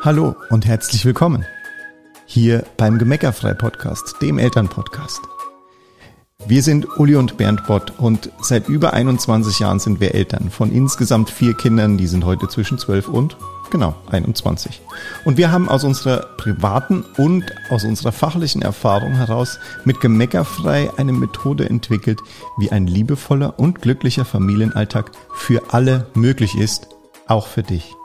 Hallo und herzlich willkommen hier beim Gemeckerfrei Podcast, dem Elternpodcast. Wir sind Uli und Bernd Bott und seit über 21 Jahren sind wir Eltern von insgesamt vier Kindern, die sind heute zwischen 12 und genau 21. Und wir haben aus unserer privaten und aus unserer fachlichen Erfahrung heraus mit Gemeckerfrei eine Methode entwickelt, wie ein liebevoller und glücklicher Familienalltag für alle möglich ist, auch für dich.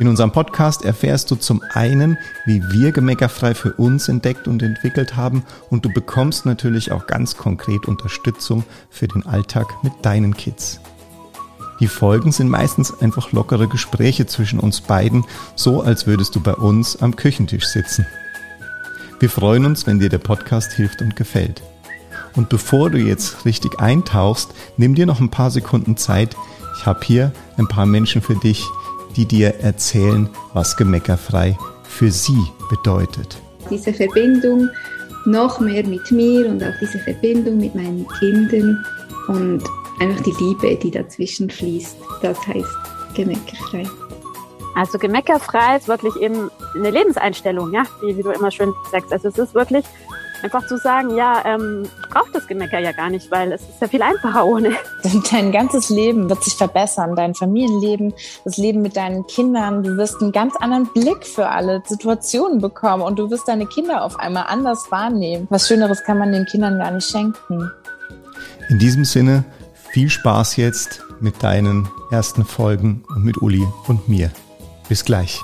In unserem Podcast erfährst du zum einen, wie wir Gemeckerfrei für uns entdeckt und entwickelt haben und du bekommst natürlich auch ganz konkret Unterstützung für den Alltag mit deinen Kids. Die Folgen sind meistens einfach lockere Gespräche zwischen uns beiden, so als würdest du bei uns am Küchentisch sitzen. Wir freuen uns, wenn dir der Podcast hilft und gefällt. Und bevor du jetzt richtig eintauchst, nimm dir noch ein paar Sekunden Zeit. Ich habe hier ein paar Menschen für dich, die dir erzählen, was gemeckerfrei für sie bedeutet. Diese Verbindung noch mehr mit mir und auch diese Verbindung mit meinen Kindern und einfach die Liebe, die dazwischen fließt, das heißt gemeckerfrei. Also gemeckerfrei ist wirklich eben eine Lebenseinstellung, ja, wie, wie du immer schön sagst. Also es ist wirklich Einfach zu sagen, ja, ähm, ich brauche das Gemecker ja gar nicht, weil es ist ja viel einfacher ohne. Dein ganzes Leben wird sich verbessern, dein Familienleben, das Leben mit deinen Kindern. Du wirst einen ganz anderen Blick für alle Situationen bekommen und du wirst deine Kinder auf einmal anders wahrnehmen. Was Schöneres kann man den Kindern gar nicht schenken. In diesem Sinne, viel Spaß jetzt mit deinen ersten Folgen und mit Uli und mir. Bis gleich.